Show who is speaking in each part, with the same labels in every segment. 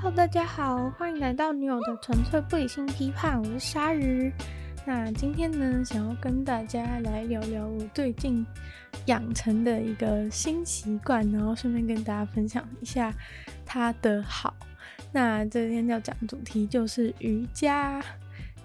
Speaker 1: 哈大家好，欢迎来到女友的纯粹不理性批判，我是鲨鱼。那今天呢，想要跟大家来聊聊我最近养成的一个新习惯，然后顺便跟大家分享一下它的好。那这天要讲的主题就是瑜伽，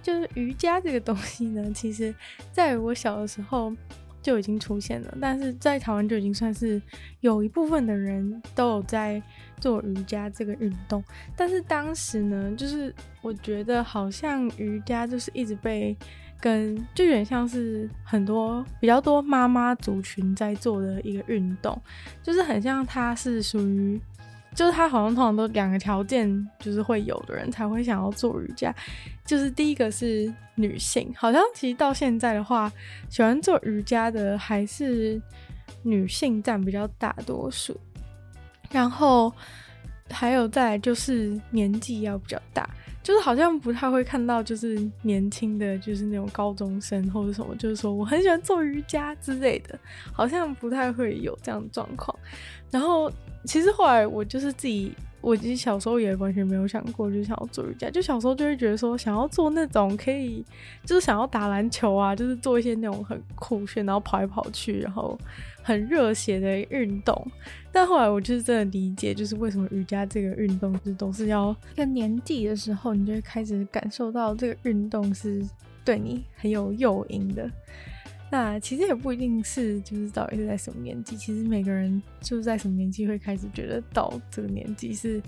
Speaker 1: 就是瑜伽这个东西呢，其实在我小的时候就已经出现了，但是在台湾就已经算是有一部分的人都有在做瑜伽这个运动，但是当时呢，就是我觉得好像瑜伽就是一直被跟就有点像是很多比较多妈妈族群在做的一个运动，就是很像它是属于。就是他好像通常都两个条件，就是会有的人才会想要做瑜伽。就是第一个是女性，好像其实到现在的话，喜欢做瑜伽的还是女性占比较大多数。然后还有再就是年纪要比较大，就是好像不太会看到就是年轻的，就是那种高中生或者什么，就是说我很喜欢做瑜伽之类的，好像不太会有这样的状况。然后。其实后来我就是自己，我其实小时候也完全没有想过，就想要做瑜伽。就小时候就会觉得说，想要做那种可以，就是想要打篮球啊，就是做一些那种很酷炫，然后跑来跑去，然后很热血的运动。但后来我就是真的理解，就是为什么瑜伽这个运动是都是要一个年纪的时候，你就会开始感受到这个运动是对你很有诱因的。那其实也不一定是，就是到底是在什么年纪，其实每个人就是在什么年纪会开始觉得到这个年纪是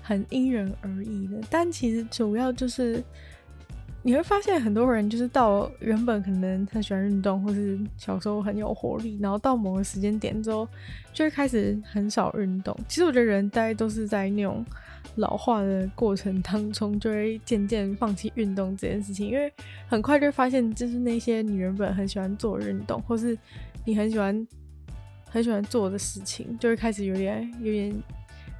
Speaker 1: 很因人而异的。但其实主要就是你会发现很多人就是到原本可能很喜欢运动，或是小时候很有活力，然后到某个时间点之后就会开始很少运动。其实我觉得人大概都是在那种。老化的过程当中，就会渐渐放弃运动这件事情，因为很快就发现，就是那些你原本很喜欢做运动，或是你很喜欢很喜欢做的事情，就会开始有点有点，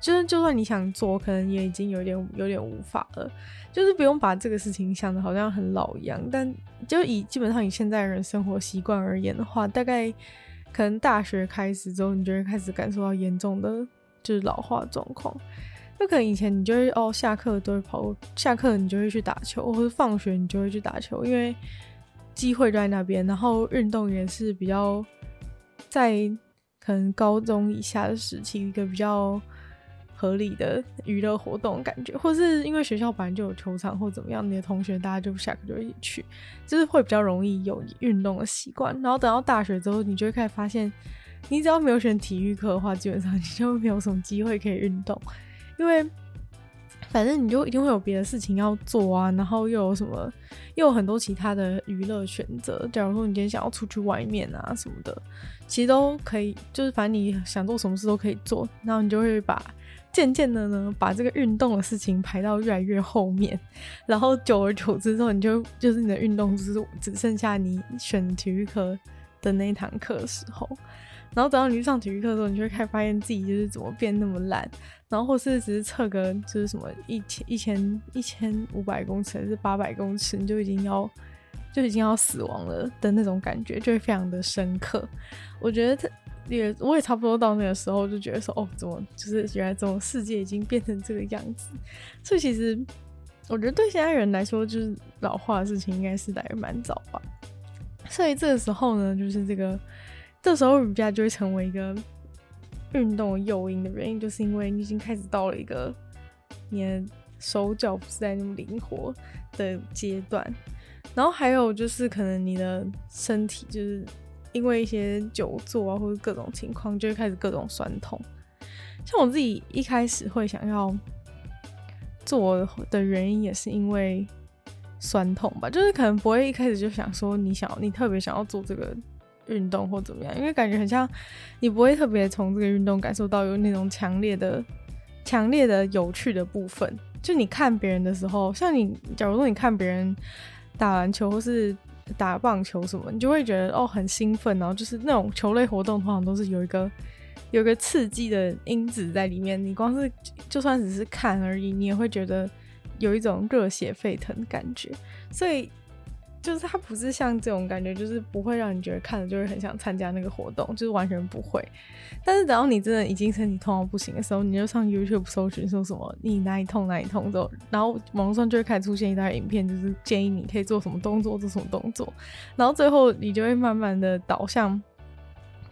Speaker 1: 就是就算你想做，可能也已经有点有点无法了。就是不用把这个事情想得好像很老一样，但就以基本上以现在人生活习惯而言的话，大概可能大学开始之后，你就会开始感受到严重的就是老化状况。就可能以前你就会哦，下课都会跑，下课你就会去打球，或者放学你就会去打球，因为机会就在那边。然后运动也是比较在可能高中以下的时期一个比较合理的娱乐活动感觉，或是因为学校本来就有球场或怎么样，你的同学大家就下课就会一起去，就是会比较容易有运动的习惯。然后等到大学之后，你就会开始发现，你只要没有选体育课的话，基本上你就没有什么机会可以运动。因为反正你就一定会有别的事情要做啊，然后又有什么，又有很多其他的娱乐选择。假如说你今天想要出去外面啊什么的，其实都可以，就是反正你想做什么事都可以做。然后你就会把渐渐的呢，把这个运动的事情排到越来越后面。然后久而久之之后，你就就是你的运动就是只剩下你选体育课的那一堂课的时候。然后等到你去上体育课的时候，你就会开始发现自己就是怎么变那么烂，然后或是只是测个就是什么一千一千一千五百公尺还是八百公尺，你就已经要就已经要死亡了的那种感觉，就会非常的深刻。我觉得他也我也差不多到那个时候就觉得说，哦，怎么就是原来这种世界已经变成这个样子。所以其实我觉得对现在人来说，就是老化的事情应该是来的蛮早吧。所以这个时候呢，就是这个。这时候瑜伽就会成为一个运动诱因的原因，就是因为你已经开始到了一个你的手脚不是在那么灵活的阶段，然后还有就是可能你的身体就是因为一些久坐啊或者各种情况，就会开始各种酸痛。像我自己一开始会想要做的原因，也是因为酸痛吧，就是可能不会一开始就想说你想你特别想要做这个。运动或怎么样，因为感觉很像你不会特别从这个运动感受到有那种强烈的、强烈的有趣的部分。就你看别人的时候，像你，假如说你看别人打篮球或是打棒球什么，你就会觉得哦很兴奋，然后就是那种球类活动通常都是有一个有一个刺激的因子在里面。你光是就算只是看而已，你也会觉得有一种热血沸腾的感觉。所以。就是它不是像这种感觉，就是不会让你觉得看了就会很想参加那个活动，就是完全不会。但是等到你真的已经身体痛到不行的时候，你就上 YouTube 搜寻说什么你哪里痛哪里痛之后，然后网络上就会开始出现一大影片，就是建议你可以做什么动作，做什么动作，然后最后你就会慢慢的导向，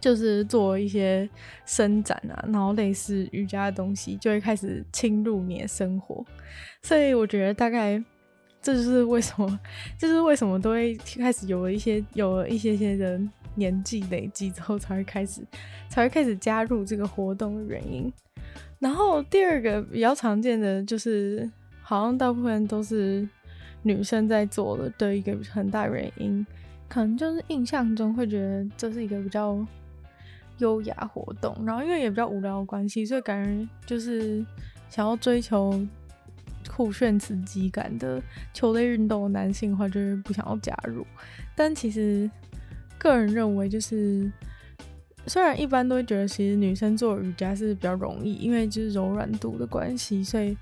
Speaker 1: 就是做一些伸展啊，然后类似瑜伽的东西就会开始侵入你的生活。所以我觉得大概。这就是为什么，这就是为什么都会开始有了一些有了一些些的年纪累积之后，才会开始才会开始加入这个活动的原因。然后第二个比较常见的就是，好像大部分都是女生在做的的一个很大原因，可能就是印象中会觉得这是一个比较优雅活动，然后因为也比较无聊的关系，所以感觉就是想要追求。酷炫刺激感的球类运动，男性的话就是不想要加入。但其实个人认为，就是虽然一般都会觉得，其实女生做瑜伽是比较容易，因为就是柔软度的关系，所以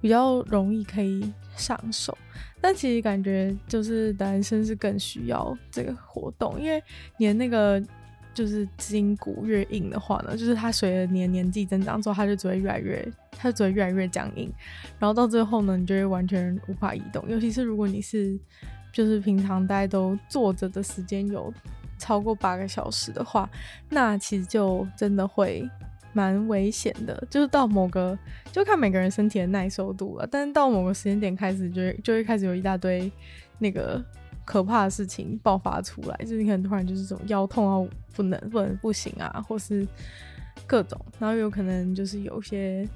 Speaker 1: 比较容易可以上手。但其实感觉就是男生是更需要这个活动，因为你的那个。就是筋骨越硬的话呢，就是它随着你的年纪增长之后，它就只会越来越，它就只会越来越僵硬，然后到最后呢，你就会完全无法移动。尤其是如果你是，就是平常大家都坐着的时间有超过八个小时的话，那其实就真的会蛮危险的。就是到某个，就看每个人身体的耐受度了，但是到某个时间点开始就，就会开始有一大堆那个。可怕的事情爆发出来，就是你可能突然就是这种腰痛啊，不能不能不行啊，或是各种，然后有可能就是有些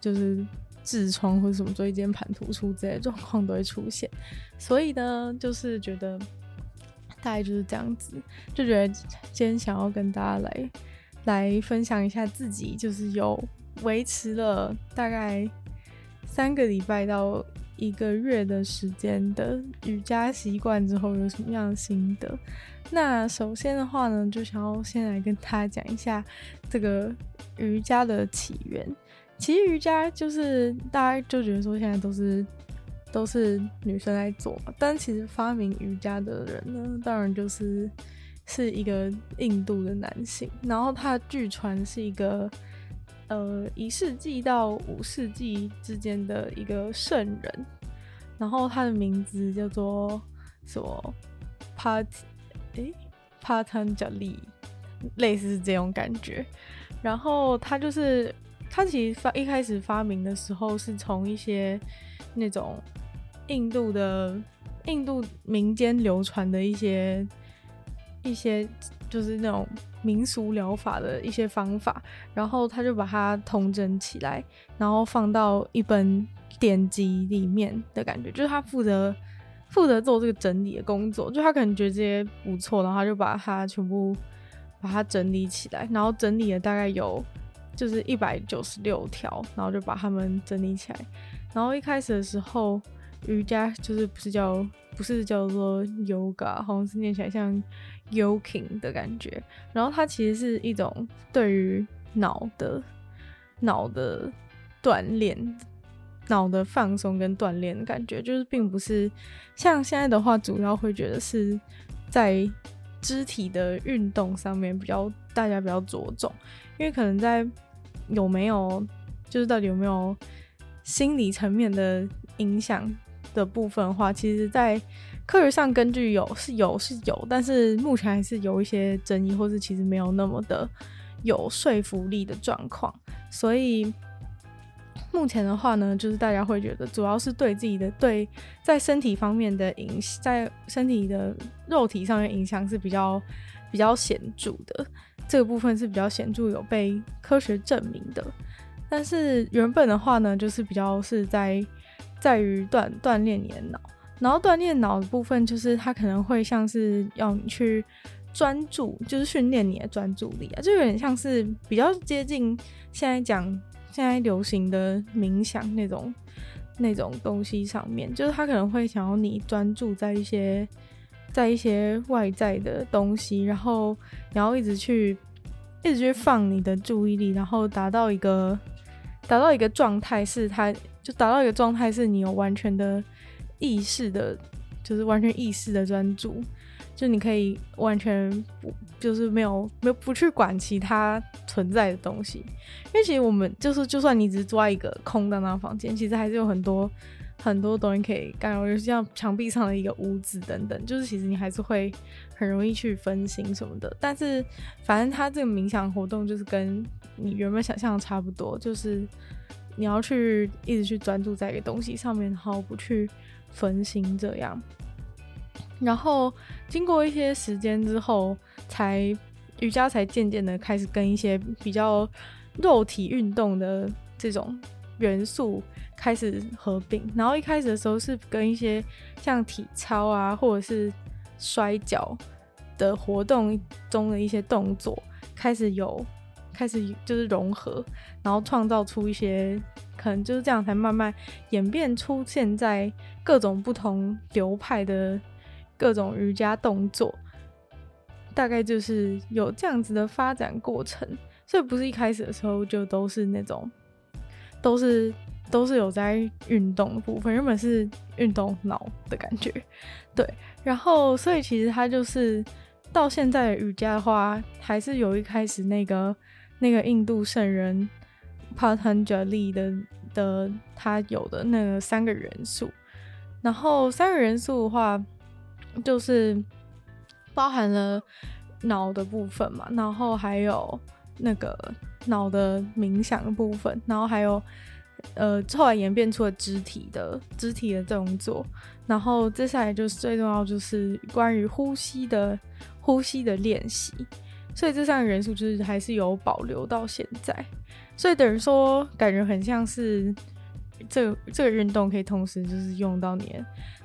Speaker 1: 就是痔疮或者什么椎间盘突出这些状况都会出现，所以呢，就是觉得大概就是这样子，就觉得今天想要跟大家来来分享一下自己，就是有维持了大概三个礼拜到。一个月的时间的瑜伽习惯之后有什么样的心得？那首先的话呢，就想要先来跟大家讲一下这个瑜伽的起源。其实瑜伽就是大家就觉得说现在都是都是女生在做，但其实发明瑜伽的人呢，当然就是是一个印度的男性。然后他据传是一个呃一世纪到五世纪之间的一个圣人。然后他的名字叫做什么帕诶帕坦贾利，类似是这种感觉。然后他就是他其实发一开始发明的时候是从一些那种印度的印度民间流传的一些一些就是那种民俗疗法的一些方法，然后他就把它统整起来，然后放到一本。典籍里面的感觉，就是他负责负责做这个整理的工作，就他可能觉得这些不错，然后他就把它全部把它整理起来，然后整理了大概有就是一百九十六条，然后就把它们整理起来。然后一开始的时候，瑜伽就是不是叫不是叫做 yoga，好像是念起来像 yoking 的感觉。然后它其实是一种对于脑的脑的锻炼。脑的放松跟锻炼的感觉，就是并不是像现在的话，主要会觉得是在肢体的运动上面比较大家比较着重，因为可能在有没有就是到底有没有心理层面的影响的部分的话，其实在科学上根据有是有是有，但是目前还是有一些争议，或是其实没有那么的有说服力的状况，所以。目前的话呢，就是大家会觉得，主要是对自己的对在身体方面的影，在身体的肉体上面影响是比较比较显著的，这个部分是比较显著有被科学证明的。但是原本的话呢，就是比较是在在于锻锻炼你的脑，然后锻炼脑的部分就是它可能会像是要你去专注，就是训练你的专注力啊，就有点像是比较接近现在讲。现在流行的冥想那种那种东西上面，就是他可能会想要你专注在一些在一些外在的东西，然后然后一直去一直去放你的注意力，然后达到一个达到一个状态，是他就达到一个状态，是你有完全的意识的就是完全意识的专注，就你可以完全不就是没有没有不去管其他存在的东西，因为其实我们就是就算你只是坐在一个空荡荡房间，其实还是有很多很多东西可以干扰，就像墙壁上的一个污渍等等，就是其实你还是会很容易去分心什么的。但是反正它这个冥想活动就是跟你原本想象的差不多，就是。你要去一直去专注在一个东西上面，然后不去分心这样。然后经过一些时间之后，才瑜伽才渐渐的开始跟一些比较肉体运动的这种元素开始合并。然后一开始的时候是跟一些像体操啊，或者是摔跤的活动中的一些动作开始有。开始就是融合，然后创造出一些可能就是这样，才慢慢演变出现在各种不同流派的各种瑜伽动作，大概就是有这样子的发展过程。所以不是一开始的时候就都是那种，都是都是有在运动的部分，原本是运动脑的感觉，对。然后所以其实它就是到现在的瑜伽的话，还是有一开始那个。那个印度圣人帕坦加利的的他有的那个三个元素，然后三个元素的话，就是包含了脑的部分嘛，然后还有那个脑的冥想的部分，然后还有呃后来演变出了肢体的肢体的动作，然后接下来就是最重要就是关于呼吸的呼吸的练习。所以这三个元素就是还是有保留到现在，所以等于说感觉很像是这个这个运动可以同时就是用到你，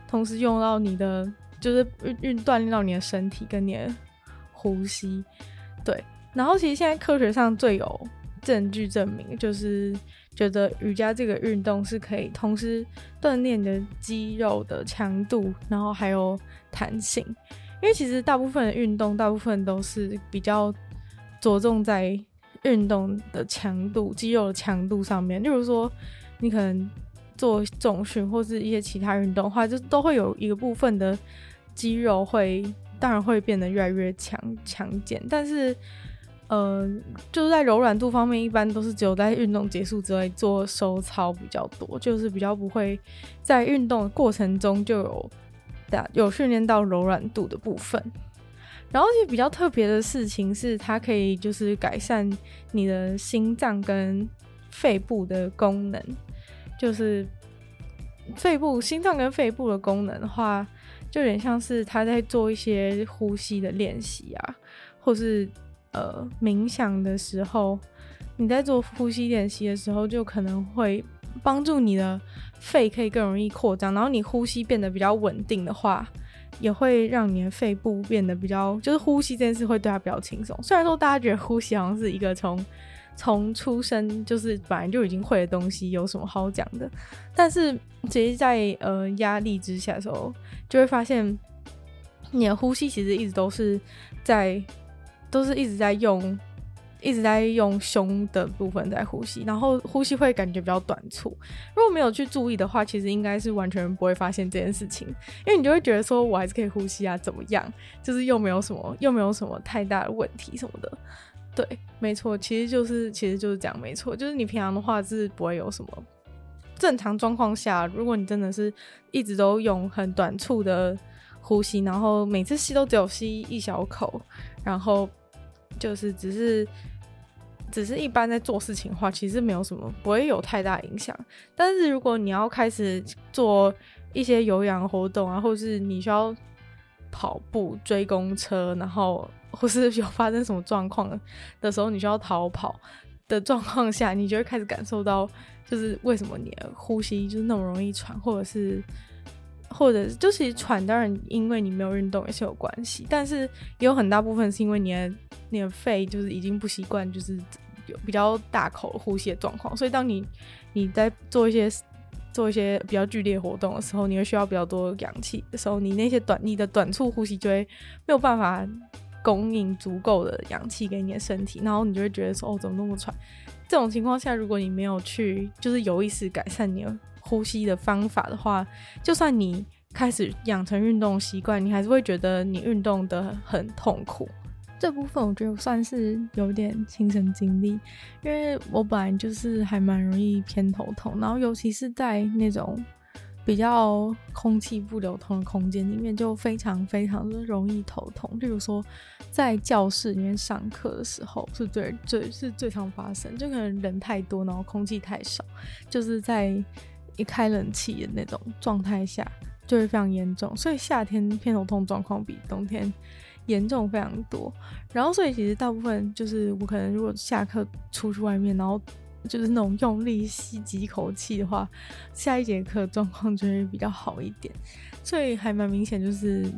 Speaker 1: 同时用到你的就是运运锻炼到你的身体跟你的呼吸，对。然后其实现在科学上最有证据证明，就是觉得瑜伽这个运动是可以同时锻炼你的肌肉的强度，然后还有弹性。因为其实大部分的运动，大部分都是比较着重在运动的强度、肌肉的强度上面。例如说，你可能做重训或是一些其他运动的话，就都会有一个部分的肌肉会，当然会变得越来越强强健。但是，呃，就是在柔软度方面，一般都是只有在运动结束之后做收操比较多，就是比较不会在运动的过程中就有。有训练到柔软度的部分，然后其实比较特别的事情是，它可以就是改善你的心脏跟肺部的功能。就是肺部、心脏跟肺部的功能的话，就有点像是他在做一些呼吸的练习啊，或是呃冥想的时候，你在做呼吸练习的时候，就可能会帮助你的。肺可以更容易扩张，然后你呼吸变得比较稳定的话，也会让你的肺部变得比较，就是呼吸这件事会对他比较轻松。虽然说大家觉得呼吸好像是一个从 从出生就是本来就已经会的东西，有什么好讲的？但是其实在呃压力之下的时候，就会发现你的呼吸其实一直都是在，都是一直在用。一直在用胸的部分在呼吸，然后呼吸会感觉比较短促。如果没有去注意的话，其实应该是完全不会发现这件事情，因为你就会觉得说我还是可以呼吸啊，怎么样？就是又没有什么，又没有什么太大的问题什么的。对，没错，其实就是其实就是这样，没错，就是你平常的话是不会有什么。正常状况下，如果你真的是一直都用很短促的呼吸，然后每次吸都只有吸一小口，然后。就是只是，只是一般在做事情的话，其实没有什么，不会有太大影响。但是如果你要开始做一些有氧活动啊，或是你需要跑步、追公车，然后或是有发生什么状况的时候，你需要逃跑的状况下，你就会开始感受到，就是为什么你的呼吸就是那么容易喘，或者是。或者就其实喘，当然因为你没有运动也是有关系，但是也有很大部分是因为你的你的肺就是已经不习惯，就是有比较大口呼吸的状况，所以当你你在做一些做一些比较剧烈活动的时候，你会需要比较多氧气的时候，你那些短你的短促呼吸就会没有办法供应足够的氧气给你的身体，然后你就会觉得说哦，怎么那么喘？这种情况下，如果你没有去就是有意识改善你的呼吸的方法的话，就算你开始养成运动习惯，你还是会觉得你运动得很痛苦。这部分我觉得算是有点亲身经历，因为我本来就是还蛮容易偏头痛，然后尤其是在那种比较空气不流通的空间里面，就非常非常的容易头痛。例如说，在教室里面上课的时候，是最最是最常发生，就可能人太多，然后空气太少，就是在一开冷气的那种状态下，就会非常严重。所以夏天偏头痛状况比冬天严重非常多，然后所以其实大部分就是我可能如果下课出去外面，然后就是那种用力吸几口气的话，下一节课状况就会比较好一点。所以还蛮明显，就是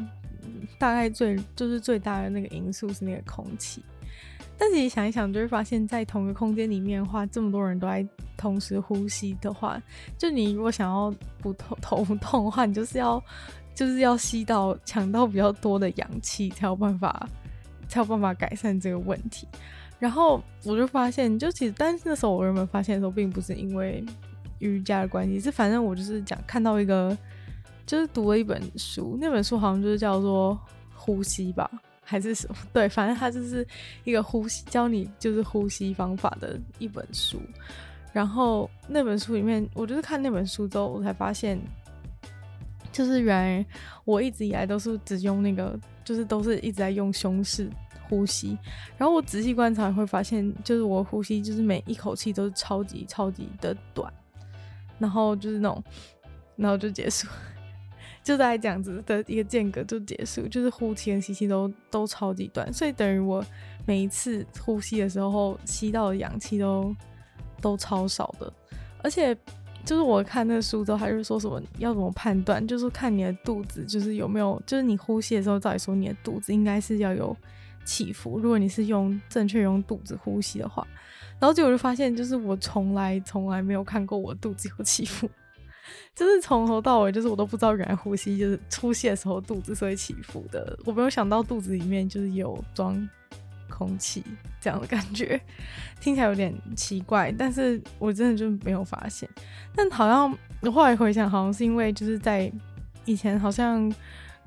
Speaker 1: 大概最就是最大的那个因素是那个空气。但是你想一想，就会发现，在同一个空间里面的话，这么多人都在同时呼吸的话，就你如果想要不头头痛的话，你就是要。就是要吸到抢到比较多的氧气，才有办法才有办法改善这个问题。然后我就发现，就其实，但是那时候我原本发现的时候，并不是因为瑜伽的关系，是反正我就是讲看到一个，就是读了一本书，那本书好像就是叫做呼吸吧，还是什么？对，反正它就是一个呼吸，教你就是呼吸方法的一本书。然后那本书里面，我就是看那本书之后，我才发现。就是原来我一直以来都是只用那个，就是都是一直在用胸式呼吸。然后我仔细观察会发现，就是我呼吸就是每一口气都是超级超级的短，然后就是那种，然后就结束，就在这样子的一个间隔就结束，就是呼气跟吸气都都超级短，所以等于我每一次呼吸的时候吸到的氧气都都超少的，而且。就是我看那个书之后，还是说什么要怎么判断？就是看你的肚子，就是有没有，就是你呼吸的时候，照理说你的肚子应该是要有起伏。如果你是用正确用肚子呼吸的话，然后结果就发现，就是我从来从来没有看过我肚子有起伏，就是从头到尾，就是我都不知道原来呼吸就是出气的时候肚子是会起伏的。我没有想到肚子里面就是有装。空气这样的感觉听起来有点奇怪，但是我真的就没有发现。但好像我后来回想，好像是因为就是在以前好像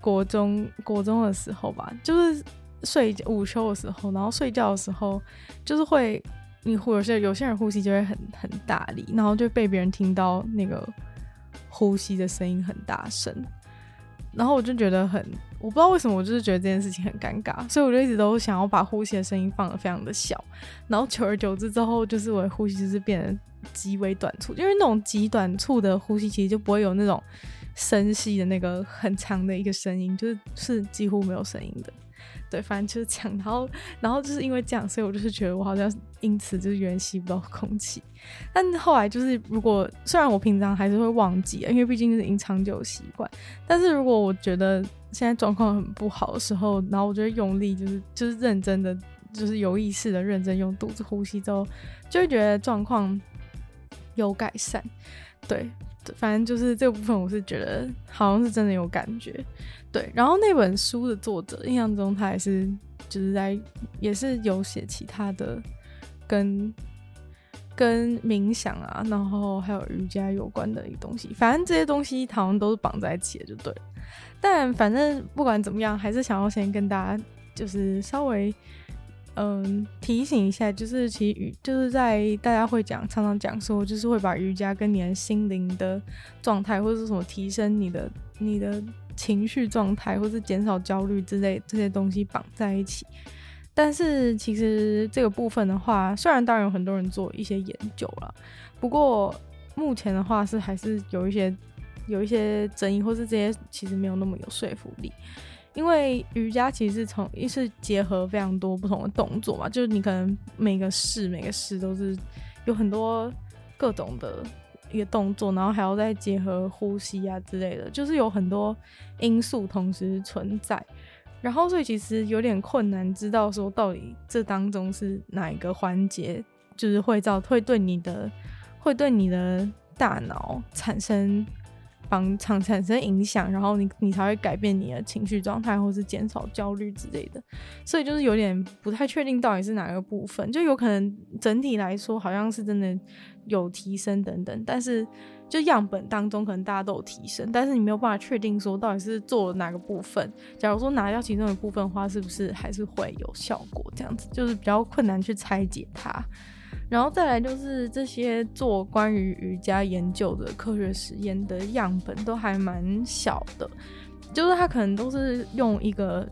Speaker 1: 国中国中的时候吧，就是睡午休的时候，然后睡觉的时候，就是会你或者是有些人呼吸就会很很大力，然后就被别人听到那个呼吸的声音很大声。然后我就觉得很，我不知道为什么，我就是觉得这件事情很尴尬，所以我就一直都想要把呼吸的声音放得非常的小。然后久而久之之后，就是我的呼吸就是变得极为短促，因为那种极短促的呼吸其实就不会有那种深吸的那个很长的一个声音，就是是几乎没有声音的。对，反正就是这样。然后，然后就是因为这样，所以我就是觉得我好像因此就是有点吸不到空气。但后来就是，如果虽然我平常还是会忘记，因为毕竟是已经长久习惯。但是如果我觉得现在状况很不好的时候，然后我就会用力，就是就是认真的，就是有意识的认真用肚子呼吸之后，就会觉得状况有改善。对。反正就是这个部分，我是觉得好像是真的有感觉，对。然后那本书的作者，印象中他也是就是在也是有写其他的跟跟冥想啊，然后还有瑜伽有关的一个东西。反正这些东西好像都是绑在一起的，就对。但反正不管怎么样，还是想要先跟大家就是稍微。嗯，提醒一下，就是其实瑜就是在大家会讲，常常讲说，就是会把瑜伽跟你的心灵的状态，或者是什么提升你的你的情绪状态，或是减少焦虑之类这些东西绑在一起。但是其实这个部分的话，虽然当然有很多人做一些研究了，不过目前的话是还是有一些有一些争议，或是这些其实没有那么有说服力。因为瑜伽其实是从一是结合非常多不同的动作嘛，就是你可能每个式每个式都是有很多各种的一个动作，然后还要再结合呼吸啊之类的，就是有很多因素同时存在，然后所以其实有点困难知道说到底这当中是哪一个环节，就是会造会对你的会对你的大脑产生。帮场产生影响，然后你你才会改变你的情绪状态，或是减少焦虑之类的。所以就是有点不太确定到底是哪个部分，就有可能整体来说好像是真的有提升等等，但是就样本当中可能大家都有提升，但是你没有办法确定说到底是做了哪个部分。假如说拿掉其中一部分的话，是不是还是会有效果？这样子就是比较困难去拆解它。然后再来就是这些做关于瑜伽研究的科学实验的样本都还蛮小的，就是它可能都是用一个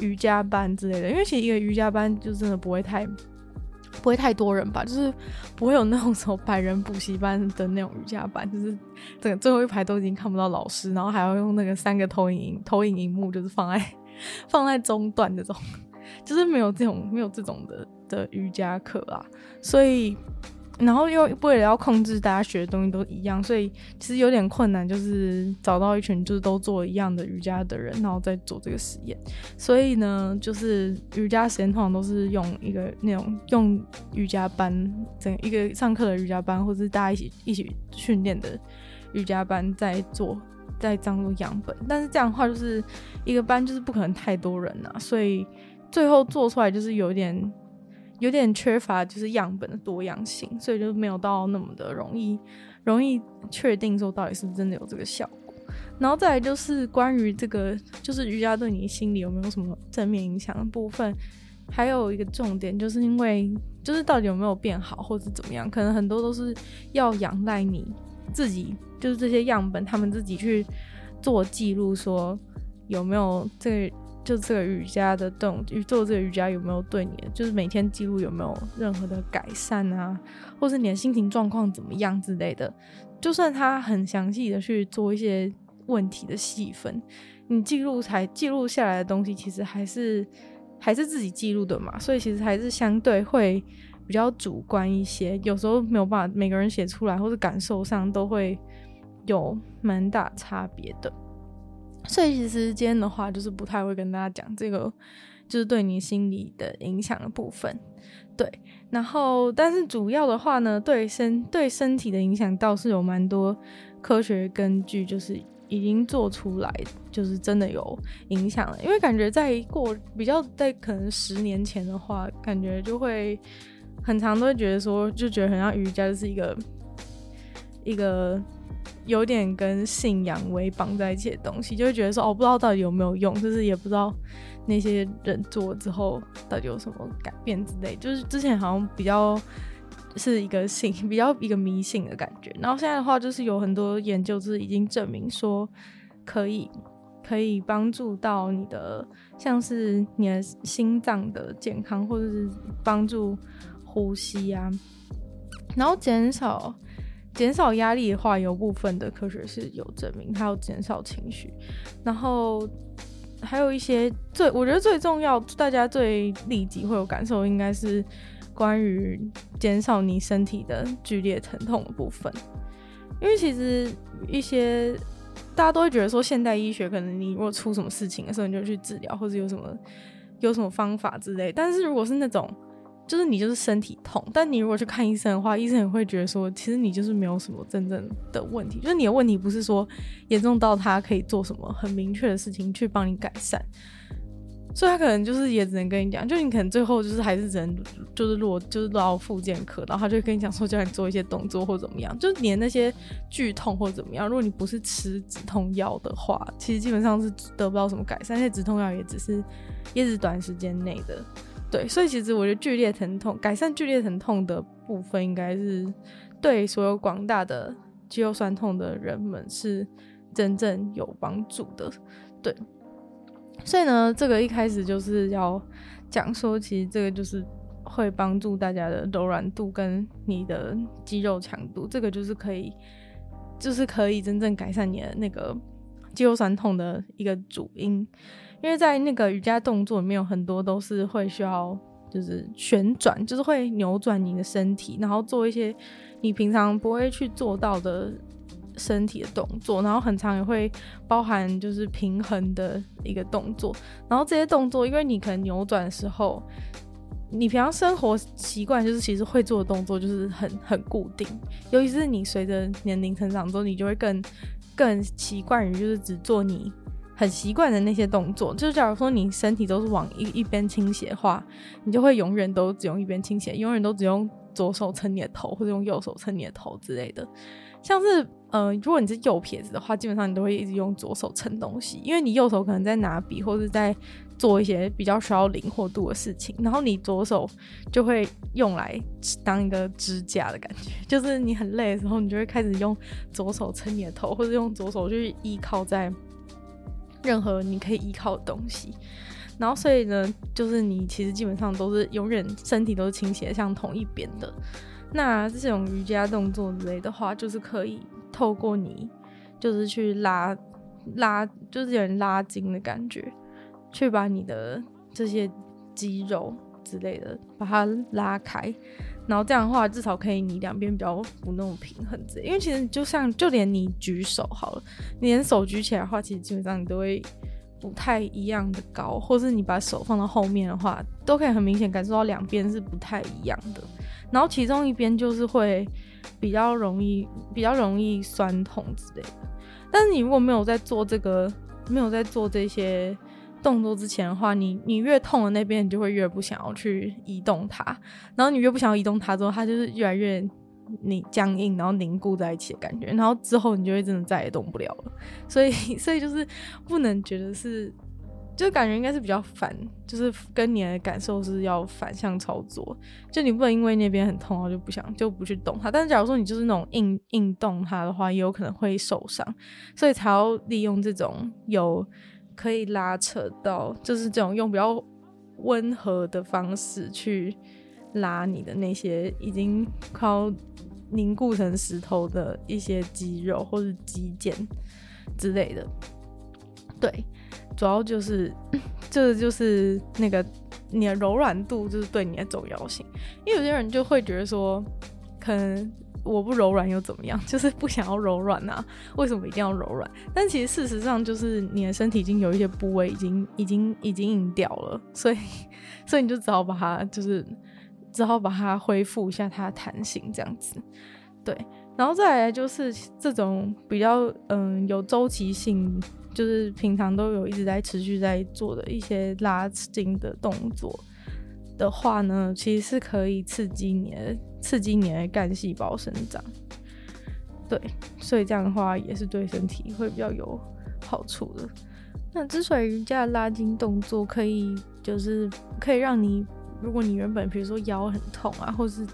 Speaker 1: 瑜伽班之类的，因为其实一个瑜伽班就真的不会太不会太多人吧，就是不会有那种什么百人补习班的那种瑜伽班，就是整个最后一排都已经看不到老师，然后还要用那个三个投影投影荧幕，就是放在 放在中段这种。就是没有这种没有这种的的瑜伽课啊，所以然后又为了要控制大家学的东西都一样，所以其实有点困难，就是找到一群就是都做一样的瑜伽的人，然后再做这个实验。所以呢，就是瑜伽实验通常都是用一个那种用瑜伽班，整一个上课的瑜伽班，或是大家一起一起训练的瑜伽班在做，在当做样本。但是这样的话，就是一个班就是不可能太多人啊，所以。最后做出来就是有点有点缺乏，就是样本的多样性，所以就没有到那么的容易容易确定说到底是不是真的有这个效果。然后再来就是关于这个，就是瑜伽对你心理有没有什么正面影响的部分，还有一个重点就是因为就是到底有没有变好或者怎么样，可能很多都是要仰赖你自己，就是这些样本他们自己去做记录，说有没有这。就这个瑜伽的动，做这个瑜伽有没有对你，就是每天记录有没有任何的改善啊，或是你的心情状况怎么样之类的。就算他很详细的去做一些问题的细分，你记录才记录下来的东西，其实还是还是自己记录的嘛，所以其实还是相对会比较主观一些，有时候没有办法每个人写出来，或是感受上都会有蛮大差别的。所以其实今天的话，就是不太会跟大家讲这个，就是对你心理的影响的部分，对。然后，但是主要的话呢，对身对身体的影响倒是有蛮多科学根据，就是已经做出来，就是真的有影响了。因为感觉在过比较在可能十年前的话，感觉就会很常都会觉得说，就觉得很像瑜伽就是一个一个。有点跟信仰为绑在一起的东西，就会觉得说哦，不知道到底有没有用，就是也不知道那些人做之后到底有什么改变之类。就是之前好像比较是一个信，比较一个迷信的感觉。然后现在的话，就是有很多研究就是已经证明说可以可以帮助到你的，像是你的心脏的健康，或者是帮助呼吸啊，然后减少。减少压力的话，有部分的科学是有证明，它有减少情绪，然后还有一些最，我觉得最重要，大家最立即会有感受，应该是关于减少你身体的剧烈疼痛的部分。因为其实一些大家都会觉得说，现代医学可能你如果出什么事情的时候，你就去治疗，或者有什么有什么方法之类。但是如果是那种就是你就是身体痛，但你如果去看医生的话，医生也会觉得说，其实你就是没有什么真正的问题，就是你的问题不是说严重到他可以做什么很明确的事情去帮你改善，所以他可能就是也只能跟你讲，就你可能最后就是还是只能就是落就是到复健科，然后他就跟你讲说叫你做一些动作或怎么样，就是连那些剧痛或怎么样，如果你不是吃止痛药的话，其实基本上是得不到什么改善，那些止痛药也只是也只是短时间内的。对，所以其实我觉得剧烈疼痛，改善剧烈疼痛的部分，应该是对所有广大的肌肉酸痛的人们是真正有帮助的。对，所以呢，这个一开始就是要讲说，其实这个就是会帮助大家的柔软度跟你的肌肉强度，这个就是可以，就是可以真正改善你的那个肌肉酸痛的一个主因。因为在那个瑜伽动作里面有很多都是会需要，就是旋转，就是会扭转你的身体，然后做一些你平常不会去做到的身体的动作，然后很常也会包含就是平衡的一个动作，然后这些动作，因为你可能扭转的时候，你平常生活习惯就是其实会做的动作就是很很固定，尤其是你随着年龄成长之后，你就会更更习惯于就是只做你。很习惯的那些动作，就是假如说你身体都是往一一边倾斜的话，你就会永远都只用一边倾斜，永远都只用左手撑你的头，或者用右手撑你的头之类的。像是呃，如果你是右撇子的话，基本上你都会一直用左手撑东西，因为你右手可能在拿笔或者在做一些比较需要灵活度的事情，然后你左手就会用来当一个支架的感觉，就是你很累的时候，你就会开始用左手撑你的头，或者用左手去依靠在任何你可以依靠的东西。然后所以呢，就是你其实基本上都是永远身体都是倾斜向同一边的。那这种瑜伽动作之类的话，就是可以。透过你，就是去拉拉，就是有人拉筋的感觉，去把你的这些肌肉之类的把它拉开，然后这样的话，至少可以你两边比较不那么平衡之类。因为其实就像就连你举手好了，你连手举起来的话，其实基本上你都会不太一样的高，或是你把手放到后面的话，都可以很明显感受到两边是不太一样的。然后其中一边就是会。比较容易，比较容易酸痛之类的。但是你如果没有在做这个，没有在做这些动作之前的话，你你越痛的那边，你就会越不想要去移动它。然后你越不想要移动它之后，它就是越来越你僵硬，然后凝固在一起的感觉。然后之后你就会真的再也动不了了。所以，所以就是不能觉得是。就感觉应该是比较反，就是跟你的感受是要反向操作。就你不能因为那边很痛，然后就不想就不去动它。但是假如说你就是那种硬硬动它的话，也有可能会受伤，所以才要利用这种有可以拉扯到，就是这种用比较温和的方式去拉你的那些已经靠凝固成石头的一些肌肉或是肌腱之类的。对。主要就是，这就是那个你的柔软度，就是对你的重要性。因为有些人就会觉得说，可能我不柔软又怎么样？就是不想要柔软啊？为什么一定要柔软？但其实事实上，就是你的身体已经有一些部位已经、已经、已经硬掉了，所以，所以你就只好把它，就是只好把它恢复一下它的弹性，这样子。对，然后再来就是这种比较嗯有周期性。就是平常都有一直在持续在做的一些拉筋的动作的话呢，其实是可以刺激你的刺激你的干细胞生长。对，所以这样的话也是对身体会比较有好处的。那之所以瑜伽的拉筋动作可以就是可以让你，如果你原本比如说腰很痛啊，或是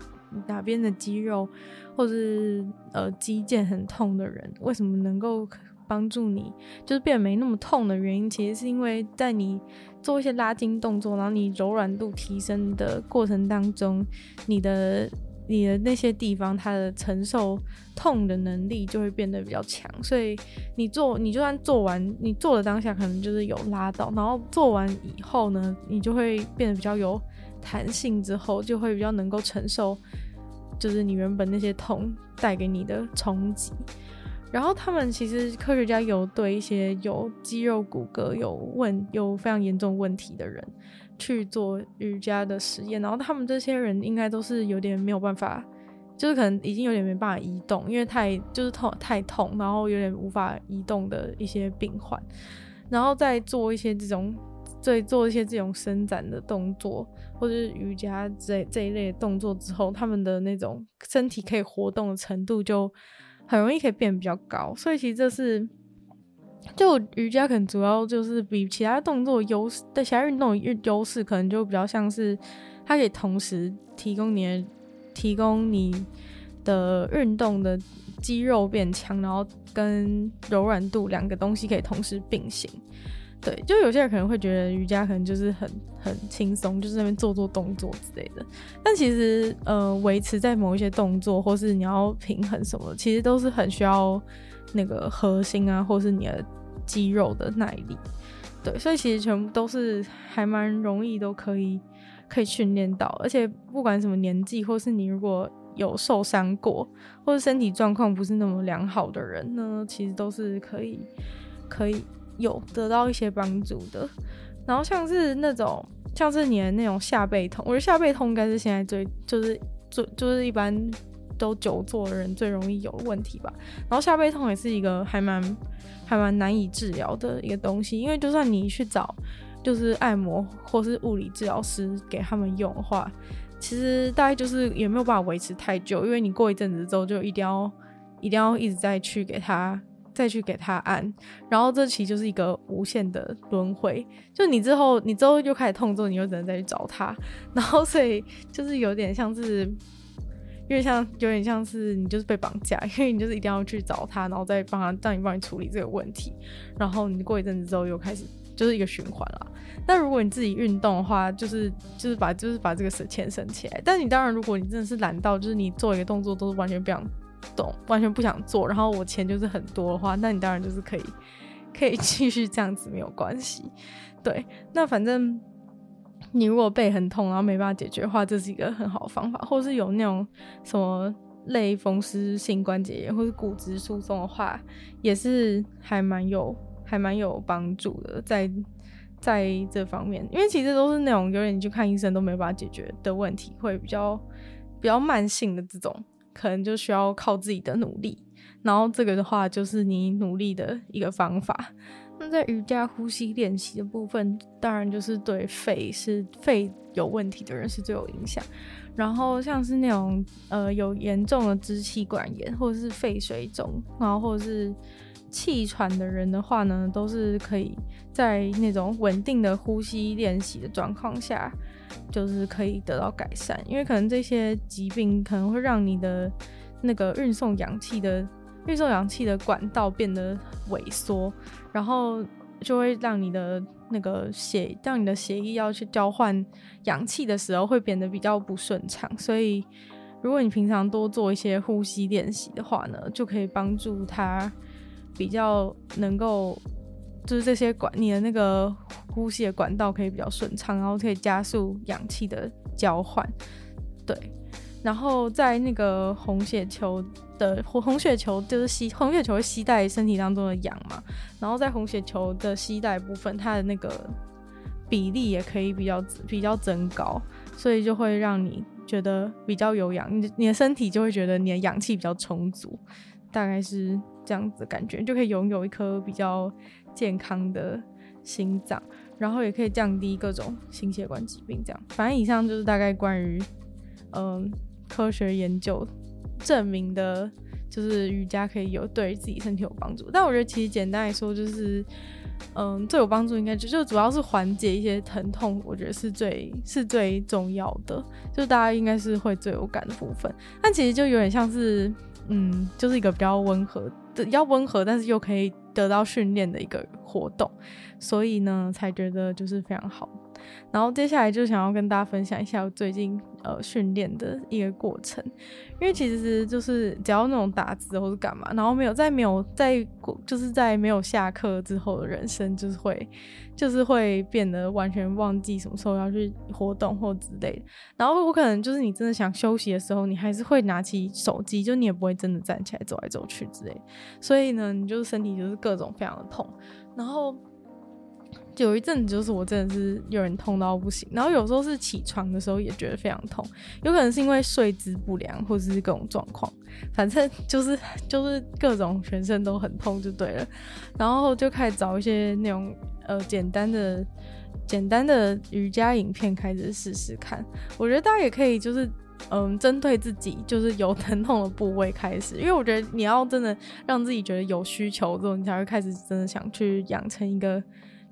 Speaker 1: 哪边的肌肉或是呃肌腱很痛的人，为什么能够？帮助你就是变得没那么痛的原因，其实是因为在你做一些拉筋动作，然后你柔软度提升的过程当中，你的你的那些地方它的承受痛的能力就会变得比较强。所以你做你就算做完，你做的当下可能就是有拉到，然后做完以后呢，你就会变得比较有弹性，之后就会比较能够承受，就是你原本那些痛带给你的冲击。然后他们其实科学家有对一些有肌肉骨骼有问有非常严重问题的人去做瑜伽的实验，然后他们这些人应该都是有点没有办法，就是可能已经有点没办法移动，因为太就是痛太痛，然后有点无法移动的一些病患，然后再做一些这种再做一些这种伸展的动作或者是瑜伽这这一类的动作之后，他们的那种身体可以活动的程度就。很容易可以变得比较高，所以其实这是就瑜伽可能主要就是比其他动作优势，对其他运动的优势可能就比较像是它可以同时提供你的提供你的运动的肌肉变强，然后跟柔软度两个东西可以同时并行。对，就有些人可能会觉得瑜伽可能就是很很轻松，就是那边做做动作之类的。但其实，呃，维持在某一些动作，或是你要平衡什么，其实都是很需要那个核心啊，或是你的肌肉的耐力。对，所以其实全部都是还蛮容易，都可以可以训练到。而且不管什么年纪，或是你如果有受伤过，或是身体状况不是那么良好的人呢，其实都是可以可以。有得到一些帮助的，然后像是那种像是你的那种下背痛，我觉得下背痛应该是现在最就是最就是一般都久坐的人最容易有问题吧。然后下背痛也是一个还蛮还蛮难以治疗的一个东西，因为就算你去找就是按摩或是物理治疗师给他们用的话，其实大概就是也没有办法维持太久，因为你过一阵子之后就一定要。一定要一直再去给他。再去给他按，然后这期就是一个无限的轮回。就你之后，你之后又开始痛之后，你又只能再去找他。然后所以就是有点像是，因为像，有点像是你就是被绑架，因为你就是一定要去找他，然后再帮他，让你帮你处理这个问题。然后你过一阵子之后又开始就是一个循环了。但如果你自己运动的话，就是就是把就是把这个省钱省起来。但你当然，如果你真的是懒到，就是你做一个动作都是完全不想。动，完全不想做，然后我钱就是很多的话，那你当然就是可以，可以继续这样子没有关系。对，那反正你如果背很痛，然后没办法解决的话，这是一个很好的方法。或是有那种什么类风湿性关节炎或是骨质疏松的话，也是还蛮有还蛮有帮助的，在在这方面，因为其实都是那种有点去看医生都没办法解决的问题，会比较比较慢性的这种。可能就需要靠自己的努力，然后这个的话就是你努力的一个方法。那在瑜伽呼吸练习的部分，当然就是对肺是肺有问题的人是最有影响。然后像是那种呃有严重的支气管炎或者是肺水肿，然后或者是气喘的人的话呢，都是可以在那种稳定的呼吸练习的状况下。就是可以得到改善，因为可能这些疾病可能会让你的那个运送氧气的运送氧气的管道变得萎缩，然后就会让你的那个血，让你的血液要去交换氧气的时候会变得比较不顺畅。所以，如果你平常多做一些呼吸练习的话呢，就可以帮助它比较能够。就是这些管，你的那个呼吸的管道可以比较顺畅，然后可以加速氧气的交换，对。然后在那个红血球的红血球就是吸红血球会吸带身体当中的氧嘛，然后在红血球的吸带部分，它的那个比例也可以比较比较增高，所以就会让你觉得比较有氧，你你的身体就会觉得你的氧气比较充足，大概是这样子的感觉，就可以拥有一颗比较。健康的心脏，然后也可以降低各种心血管疾病。这样，反正以上就是大概关于嗯、科学研究证明的，就是瑜伽可以有对自己身体有帮助。但我觉得其实简单来说，就是嗯、最有帮助应该就就主要是缓解一些疼痛，我觉得是最是最重要的，就大家应该是会最有感的部分。但其实就有点像是嗯，就是一个比较温和的，要温和，但是又可以。得到训练的一个活动，所以呢，才觉得就是非常好。然后接下来就想要跟大家分享一下我最近呃训练的一个过程，因为其实就是只要那种打字或是干嘛，然后没有在没有在就是在没有下课之后的人生，就是会就是会变得完全忘记什么时候要去活动或之类的。然后我可能就是你真的想休息的时候，你还是会拿起手机，就你也不会真的站起来走来走去之类。所以呢，你就是身体就是各种非常的痛，然后。有一阵子就是我真的是有人痛到不行，然后有时候是起床的时候也觉得非常痛，有可能是因为睡姿不良或者是各种状况，反正就是 就是各种全身都很痛就对了，然后就开始找一些那种呃简单的简单的瑜伽影片开始试试看，我觉得大家也可以就是嗯针对自己就是有疼痛的部位开始，因为我觉得你要真的让自己觉得有需求之后，你才会开始真的想去养成一个。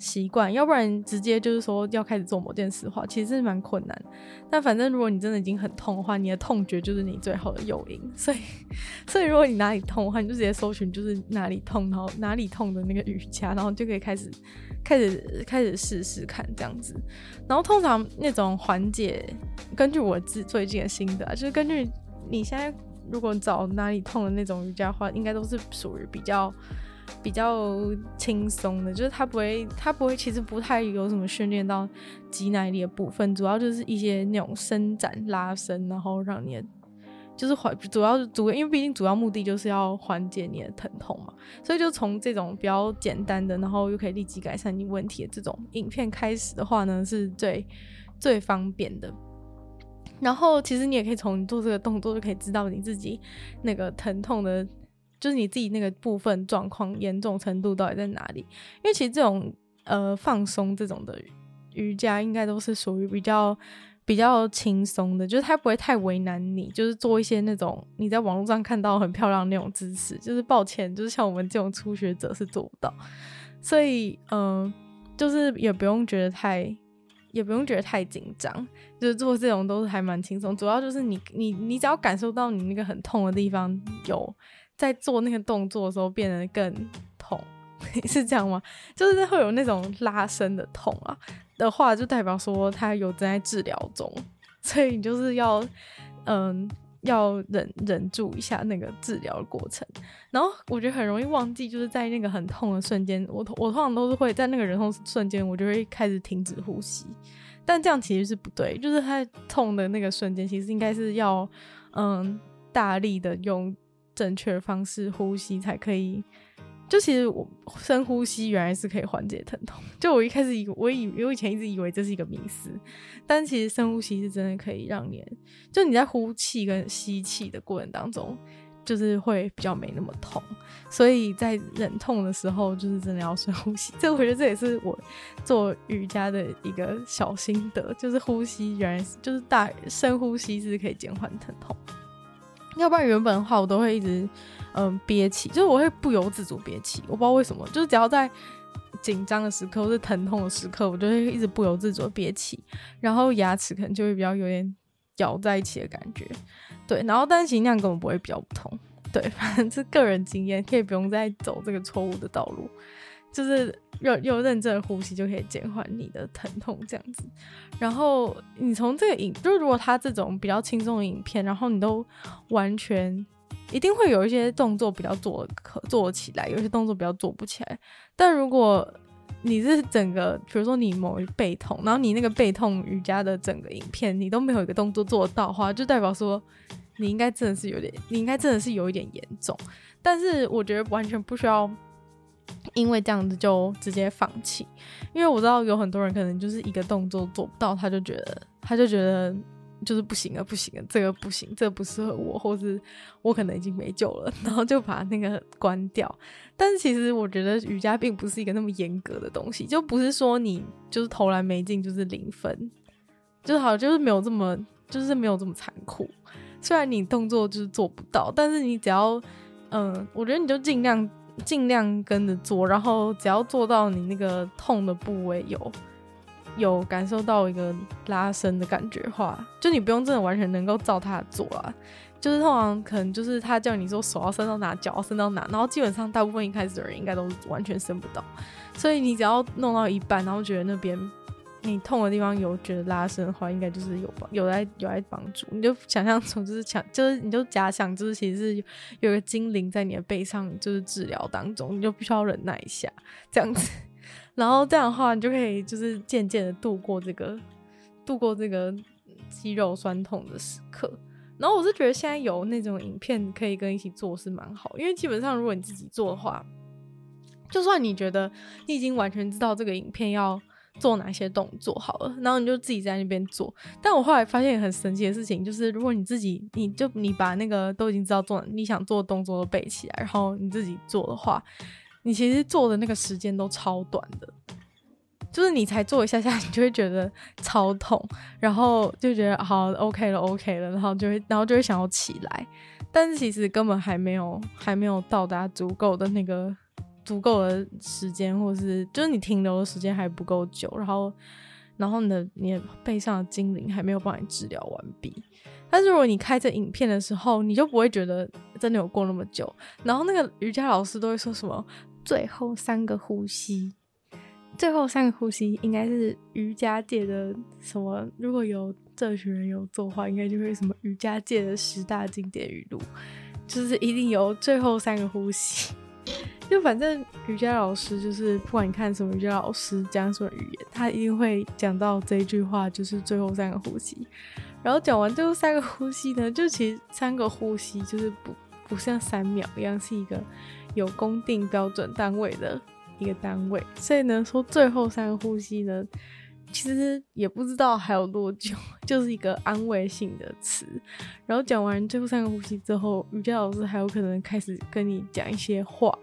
Speaker 1: 习惯，要不然直接就是说要开始做某件事的话，其实是蛮困难。但反正如果你真的已经很痛的话，你的痛觉就是你最好的诱因。所以，所以如果你哪里痛的话，你就直接搜寻就是哪里痛，然后哪里痛的那个瑜伽，然后就可以开始开始开始试试看这样子。然后通常那种缓解，根据我自最近的心得啊，就是根据你现在如果找哪里痛的那种瑜伽的话，应该都是属于比较。比较轻松的，就是它不会，它不会，其实不太有什么训练到肌耐力的部分，主要就是一些那种伸展、拉伸，然后让你的就是缓，主要主，因为毕竟主要目的就是要缓解你的疼痛嘛，所以就从这种比较简单的，然后又可以立即改善你问题的这种影片开始的话呢，是最最方便的。然后其实你也可以从你做这个动作就可以知道你自己那个疼痛的。就是你自己那个部分状况严重程度到底在哪里？因为其实这种呃放松这种的瑜伽，应该都是属于比较比较轻松的，就是它不会太为难你，就是做一些那种你在网络上看到很漂亮的那种姿势，就是抱歉，就是像我们这种初学者是做不到，所以嗯、呃，就是也不用觉得太，也不用觉得太紧张，就是做这种都是还蛮轻松，主要就是你你你只要感受到你那个很痛的地方有在做那个动作的时候变得更痛，是这样吗？就是会有那种拉伸的痛啊。的话就代表说他有正在治疗中，所以你就是要，嗯，要忍忍住一下那个治疗的过程。然后我觉得很容易忘记，就是在那个很痛的瞬间，我我通常都是会在那个忍痛瞬间，我就会开始停止呼吸。但这样其实是不对，就是他痛的那个瞬间，其实应该是要，嗯，大力的用正确的方式呼吸才可以。就其实我深呼吸原来是可以缓解疼痛。就我一开始以我以我以前一直以为这是一个迷思，但其实深呼吸是真的可以让你，就你在呼气跟吸气的过程当中，就是会比较没那么痛。所以在忍痛的时候，就是真的要深呼吸。这我觉得这也是我做瑜伽的一个小心得，就是呼吸原来就是大深呼吸是可以减缓疼痛。要不然原本的话，我都会一直。嗯，憋气，就是我会不由自主憋气，我不知道为什么，就是只要在紧张的时刻或是疼痛的时刻，我就会一直不由自主的憋气，然后牙齿可能就会比较有点咬在一起的感觉，对，然后但是其实那样根本不会比较不痛，对，反正是个人经验，可以不用再走这个错误的道路，就是又又认真的呼吸就可以减缓你的疼痛这样子，然后你从这个影，就是如果他这种比较轻松的影片，然后你都完全。一定会有一些动作比较做可做起来，有些动作比较做不起来。但如果你是整个，比如说你某一背痛，然后你那个背痛瑜伽的整个影片，你都没有一个动作做到的话，就代表说你应该真的是有点，你应该真的是有一点严重。但是我觉得完全不需要因为这样子就直接放弃，因为我知道有很多人可能就是一个动作做不到，他就觉得他就觉得。就是不行了，不行了，这个不行，这个不适合我，或是我可能已经没救了，然后就把那个关掉。但是其实我觉得瑜伽并不是一个那么严格的东西，就不是说你就是投篮没进就是零分，就好，就是没有这么，就是没有这么残酷。虽然你动作就是做不到，但是你只要，嗯，我觉得你就尽量尽量跟着做，然后只要做到你那个痛的部位有。有感受到一个拉伸的感觉的话，就你不用真的完全能够照他做啊，就是通常可能就是他叫你说手要伸到哪，脚要伸到哪，然后基本上大部分一开始的人应该都完全伸不到，所以你只要弄到一半，然后觉得那边你痛的地方有觉得拉伸的话，应该就是有帮有在有在帮助，你就想象从就是想就是你就假想就是其实是有个精灵在你的背上就是治疗当中，你就必须要忍耐一下这样子。然后这样的话，你就可以就是渐渐的度过这个度过这个肌肉酸痛的时刻。然后我是觉得现在有那种影片可以跟一起做是蛮好，因为基本上如果你自己做的话，就算你觉得你已经完全知道这个影片要做哪些动作好了，然后你就自己在那边做。但我后来发现很神奇的事情，就是如果你自己你就你把那个都已经知道做你想做的动作都背起来，然后你自己做的话。你其实做的那个时间都超短的，就是你才做一下下，你就会觉得超痛，然后就觉得好 OK 了 OK 了，然后就会然后就会想要起来，但是其实根本还没有还没有到达足够的那个足够的时间，或是就是你停留的时间还不够久，然后然后你的你的背上的精灵还没有帮你治疗完毕。但是如果你开着影片的时候，你就不会觉得真的有过那么久，然后那个瑜伽老师都会说什么？最后三个呼吸，最后三个呼吸应该是瑜伽界的什么？如果有这群人有做的话，应该就会什么瑜伽界的十大经典语录，就是一定有最后三个呼吸。就反正瑜伽老师就是不管你看什么瑜伽老师讲什么语言，他一定会讲到这句话，就是最后三个呼吸。然后讲完最后三个呼吸呢，就其实三个呼吸就是不不像三秒一样，是一个。有公定标准单位的一个单位，所以呢，说最后三个呼吸呢，其实也不知道还有多久，就是一个安慰性的词。然后讲完最后三个呼吸之后，瑜伽老师还有可能开始跟你讲一些话，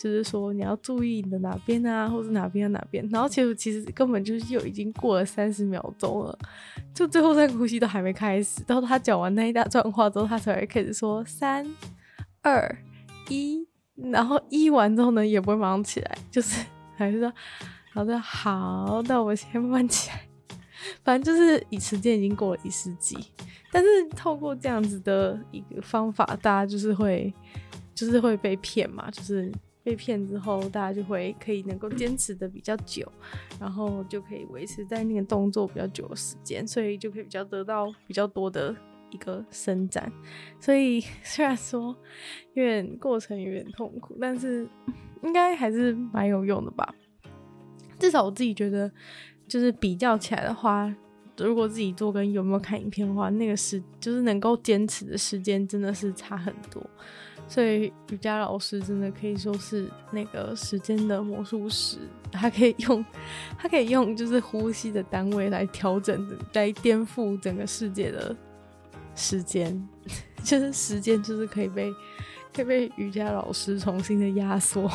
Speaker 1: 就是说你要注意你的哪边啊，或是哪边啊哪边。然后其实其实根本就是就已经过了三十秒钟了，就最后三个呼吸都还没开始。到他讲完那一大串话之后，他才会开始说三二一，然后一完之后呢，也不会马上起来，就是 还是说好的好，那我先慢起来。反正就是以时间已经过了一世纪，但是透过这样子的一个方法，大家就是会，就是会被骗嘛，就是被骗之后，大家就会可以能够坚持的比较久，然后就可以维持在那个动作比较久的时间，所以就可以比较得到比较多的一个伸展。所以 虽然说有点过程有点痛苦，但是应该还是蛮有用的吧，至少我自己觉得。就是比较起来的话，如果自己做跟有没有看影片的话，那个时就是能够坚持的时间真的是差很多。所以瑜伽老师真的可以说是那个时间的魔术师，他可以用他可以用就是呼吸的单位来调整，来颠覆整个世界的时间，就是时间就是可以被可以被瑜伽老师重新的压缩。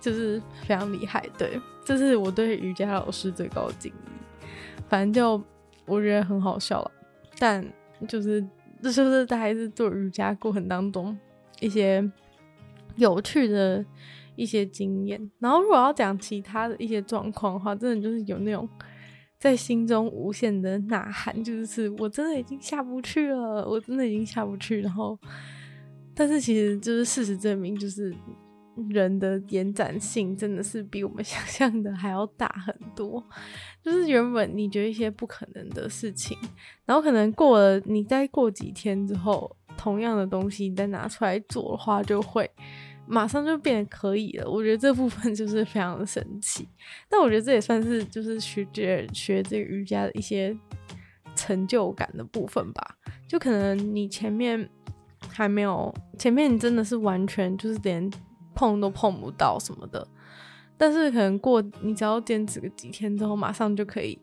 Speaker 1: 就是非常厉害，对，这是我对瑜伽老师最高的敬意。反正就我觉得很好笑了，但就是这就是大概是做瑜伽过程当中一些有趣的一些经验。然后如果要讲其他的一些状况的话，真的就是有那种在心中无限的呐喊，就是我真的已经下不去了，我真的已经下不去。然后，但是其实就是事实证明，就是。人的延展性真的是比我们 想象的还要大很多。就是原本你觉得一些不可能的事情，然后可能过了你再过几天之后，同样的东西你再拿出来做的话，就会马上就变得可以了。我觉得这部分就是非常的神奇。但我觉得这也算是就是学学学这个瑜伽的一些成就感的部分吧。就可能你前面还没有，前面你真的是完全就是连。碰都碰不到什么的，但是可能过你只要坚持个几天之后，马上就可以，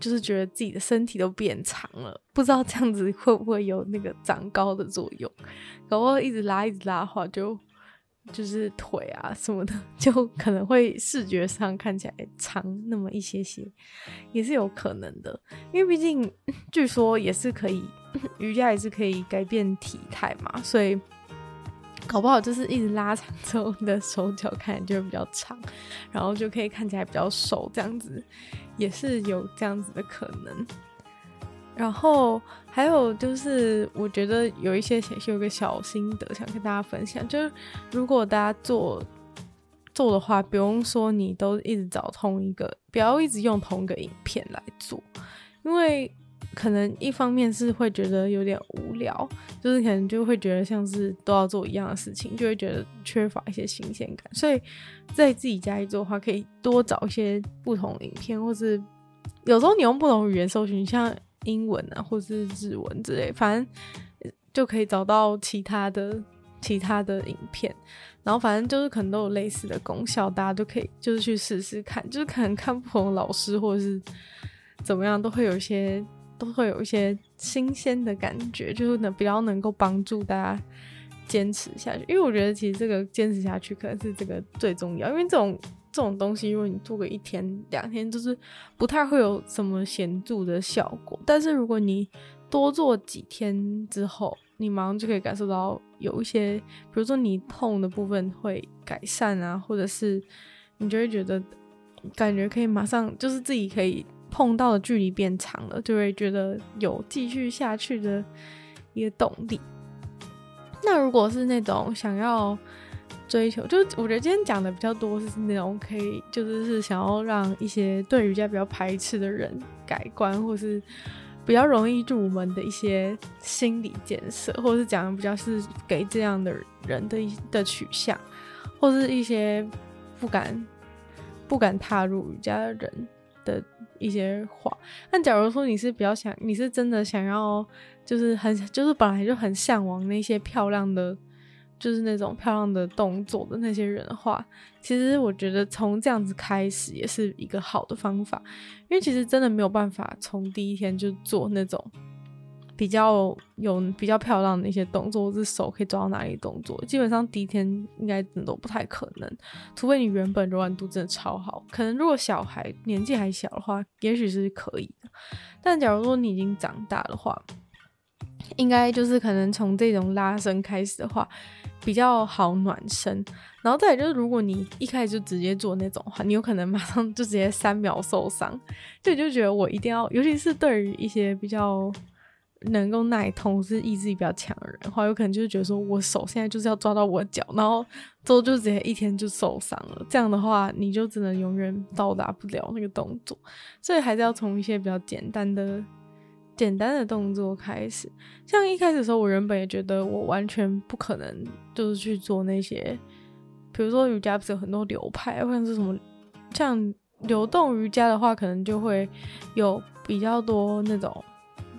Speaker 1: 就是觉得自己的身体都变长了。不知道这样子会不会有那个长高的作用？然后一直拉一直拉的话，就就是腿啊什么的，就可能会视觉上看起来长那么一些些，也是有可能的。因为毕竟 据说也是可以，瑜伽也是可以改变体态嘛，所以。搞不好就是一直拉长之后，你的手脚看起来就会比较长，然后就可以看起来比较瘦，这样子也是有这样子的可能。然后还有就是，我觉得有一些有个小心得想跟大家分享，就是如果大家做做的话，不用说你都一直找同一个，不要一直用同一个影片来做，因为。可能一方面是会觉得有点无聊，就是可能就会觉得像是都要做一样的事情，就会觉得缺乏一些新鲜感。所以在自己家里做的话，可以多找一些不同影片，或是有时候你用不同语言搜寻，像英文啊，或是日文之类，反正就可以找到其他的其他的影片。然后反正就是可能都有类似的功效，大家都可以就是去试试看，就是可能看不同的老师或者是怎么样，都会有一些。都会有一些新鲜的感觉，就是能比较能够帮助大家坚持下去。因为我觉得其实这个坚持下去可能是这个最重要。因为这种这种东西，如果你做个一天两天，就是不太会有什么显著的效果。但是如果你多做几天之后，你马上就可以感受到有一些，比如说你痛的部分会改善啊，或者是你就会觉得感觉可以马上就是自己可以。碰到的距离变长了，就会觉得有继续下去的一个动力。那如果是那种想要追求，就我觉得今天讲的比较多是那种可以，就是是想要让一些对瑜伽比较排斥的人改观，或是比较容易入门的一些心理建设，或是讲的比较是给这样的人的一的取向，或是一些不敢不敢踏入瑜伽的人的一些话，那假如说你是比较想，你是真的想要，就是很，就是本来就很向往那些漂亮的，就是那种漂亮的动作的那些人的话，其实我觉得从这样子开始也是一个好的方法，因为其实真的没有办法从第一天就做那种比较有比较漂亮的一些动作，或是手可以抓到哪里动作，基本上第一天应该都不太可能，除非你原本柔软度真的超好。可能如果小孩年纪还小的话，也许是可以的。但假如说你已经长大的话，应该就是可能从这种拉伸开始的话，比较好暖身。然后再来就是，如果你一开始就直接做那种的话，你有可能马上就直接三秒受伤。就就觉得我一定要，尤其是对于一些比较能够耐痛、是意志力比较强的人的话，有可能就是觉得说我手现在就是要抓到我脚，然后之后就直接一天就受伤了。这样的话，你就只能永远到达不了那个动作。所以还是要从一些比较简单的。简单的动作开始，像一开始的时候，我原本也觉得我完全不可能，就是去做那些，比如说瑜伽不是有很多流派，或者是什么，像流动瑜伽的话，可能就会有比较多那种，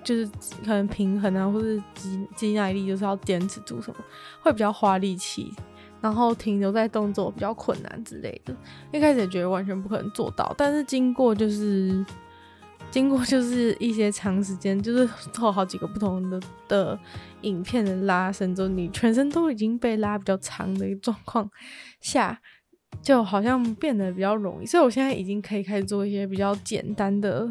Speaker 1: 就是可能平衡啊，或是肌肌耐力，就是要坚持住什么，会比较花力气，然后停留在动作比较困难之类的。一开始也觉得完全不可能做到，但是经过就是。经过就是一些长时间，就是做好几个不同的的影片的拉伸之后，你全身都已经被拉比较长的一个状况下，就好像变得比较容易。所以我现在已经可以开始做一些比较简单的、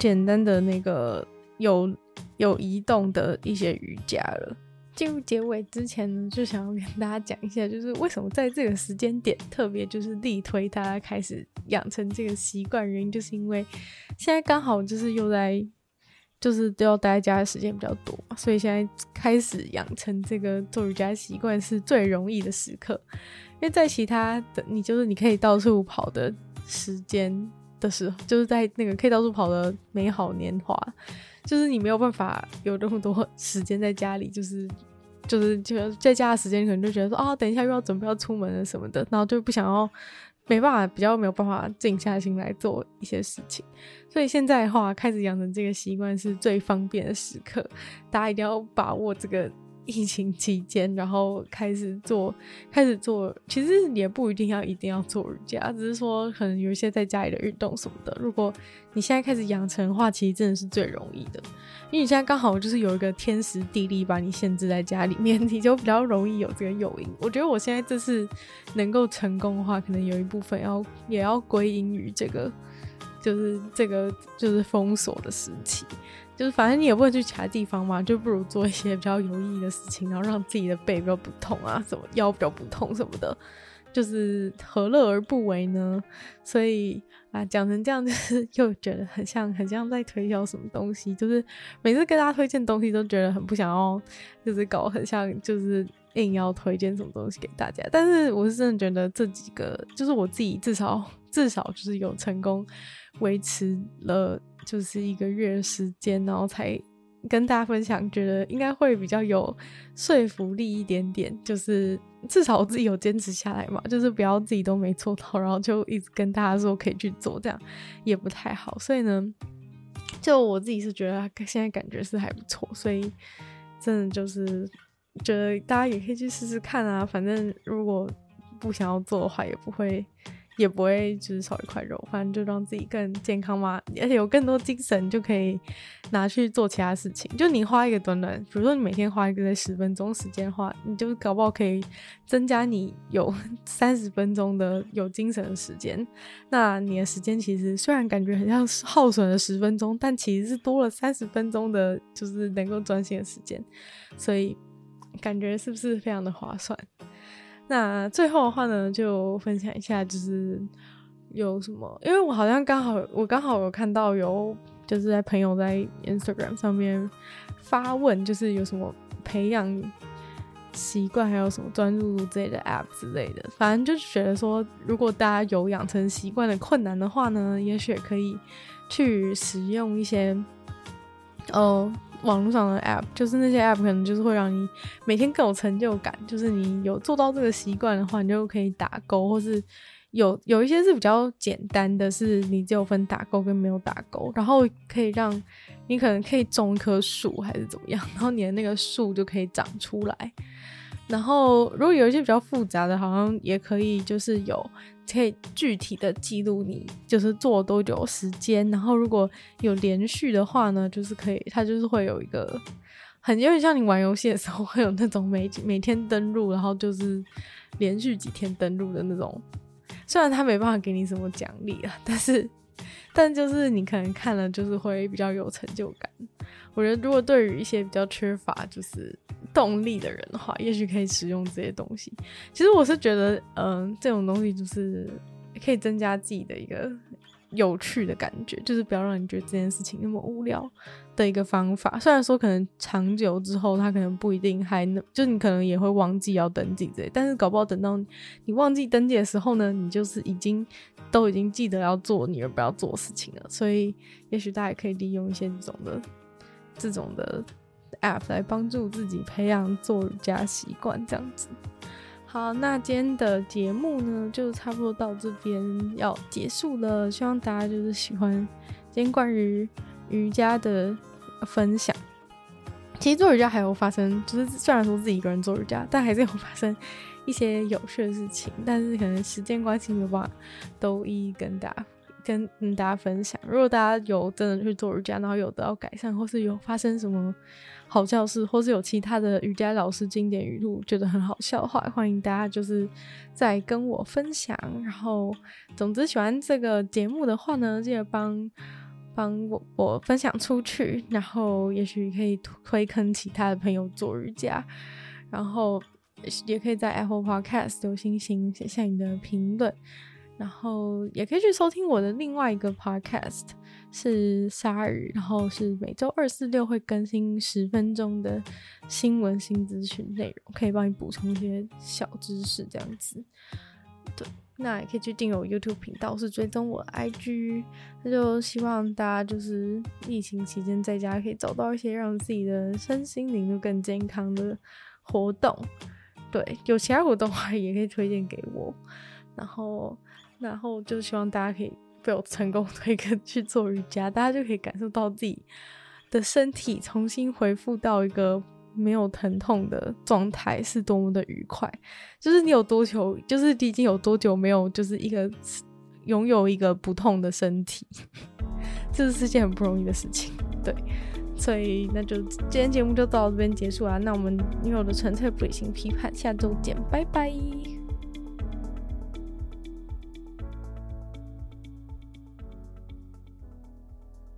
Speaker 1: 简单的那个有有移动的一些瑜伽了。进入结尾之前呢，就想要跟大家讲一下，就是为什么在这个时间点特别就是力推大家开始养成这个习惯，原因就是因为现在刚好就是又在就是都要待在家的时间比较多，所以现在开始养成这个做瑜伽习惯是最容易的时刻，因为在其他的你就是你可以到处跑的时间的时候，就是在那个可以到处跑的美好年华，就是你没有办法有那么多时间在家里，就是。就是就在家的时间，可能就觉得说啊，等一下又要准备要出门了什么的，然后就不想要，没办法，比较没有办法静下心来做一些事情。所以现在的话，开始养成这个习惯是最方便的时刻，大家一定要把握这个。疫情期间，然后开始做，开始做，其实也不一定要一定要做瑜伽，只是说可能有一些在家里的运动什么的。如果你现在开始养成的话，其实真的是最容易的，因为你现在刚好就是有一个天时地利把你限制在家里面，你就比较容易有这个诱因。我觉得我现在这次能够成功的话，可能有一部分要也要归因于这个，就是这个就是封锁的时期。就是反正你也不会去其他地方嘛，就不如做一些比较有意义的事情，然后让自己的背比较不痛啊，什么腰比较不痛什么的，就是何乐而不为呢？所以啊，讲成这样，就是 又觉得很像很像在推销什么东西，就是每次跟大家推荐东西都觉得很不想要，就是搞很像就是硬要推荐什么东西给大家。但是我是真的觉得这几个，就是我自己至少至少就是有成功维持了。就是一个月的时间，然后才跟大家分享，觉得应该会比较有说服力一点点。就是至少我自己有坚持下来嘛，就是不要自己都没做到，然后就一直跟大家说可以去做，这样也不太好。所以呢，就我自己是觉得现在感觉是还不错，所以真的就是觉得大家也可以去试试看啊。反正如果不想要做的话，也不会。也不会就是少一块肉，反正就让自己更健康嘛，而且有更多精神，就可以拿去做其他事情。就你花一个短短，比如说你每天花一个在十分钟时间的话，你就搞不好可以增加你有 三十分钟的有精神的时间。那你的时间其实虽然感觉很像耗损了十分钟，但其实是多了三十分钟的，就是能够专心的时间。所以感觉是不是非常的划算？那最后的话呢，就分享一下，就是有什么，因为我好像刚好，我刚好有看到有，就是在朋友在 Instagram 上面发问，就是有什么培养习惯，还有什么专注之类的 App 之类的，反正就是觉得说，如果大家有养成习惯的困难的话呢，也许可以去使用一些，呃。网络上的 app，就是那些 app 可能就是会让你每天更有成就感。就是你有做到这个习惯的话，你就可以打勾，或是有有一些是比较简单的，是你只有分打勾跟没有打勾，然后可以让你可能可以种一棵树还是怎么样，然后你的那个树就可以长出来。然后如果有一些比较复杂的，好像也可以就是有可以具体的记录你就是做多久时间，然后如果有连续的话呢，就是可以，它就是会有一个很有点像你玩游戏的时候会有那种每每天登录，然后就是连续几天登录的那种。虽然它没办法给你什么奖励啊，但是 但就是你可能看了就是会比较有成就感。我觉得如果对于一些比较缺乏就是动力的人的话，也许可以使用这些东西。其实我是觉得，嗯、呃，这种东西就是可以增加自己的一个有趣的感觉，就是不要让你觉得这件事情那么无聊的一个方法。虽然说可能长久之后，他可能不一定还能，就你可能也会忘记要登记这些，但是搞不好等到你忘记登记的时候呢，你就是已经都已经记得要做你而不要做事情了。所以，也许大家也可以利用一些这种的这种的。app 来帮助自己培养做瑜伽习惯，这样子。好，那今天的节目呢，就差不多到这边要结束了。希望大家就是喜欢今天关于瑜伽的分享。其实做瑜伽还有发生，就是虽然说自己一个人做瑜伽，但还是有发生一些有趣的事情。但是可能时间关系没有办法都一一跟大家。跟跟大家分享，如果大家有真的去做瑜伽，然后有得到改善，或是有发生什么好笑事，或是有其他的瑜伽老师经典语录觉得很好笑的话，欢迎大家就是再跟我分享。然后，总之喜欢这个节目的话呢，记得帮帮我我分享出去，然后也许可以推坑其他的朋友做瑜伽，然后也可以在 Apple Podcast 留星星，写下你的评论。然后也可以去收听我的另外一个 podcast，是鲨鱼，然后是每周二、四、六会更新十分钟的新闻新资讯内容，可以帮你补充一些小知识这样子。对，那也可以去订阅我 YouTube 频道，是追踪我 IG。那就希望大家就是疫情期间在家可以找到一些让自己的身心灵都更健康的活动。对，有其他活动的话也可以推荐给我，然后。然后就希望大家可以被我成功 推坑去做瑜伽，大家就可以感受到自己的身体重新恢复到一个没有疼痛的状态，是多么的愉快。就是你有多久，就是你已经有多久没有，就是一个拥有一个不痛的身体，这是件很不容易的事情。对，所以那就今天节目就到这边结束啦。那我们女友的纯粹不理性批判，下周见，拜拜。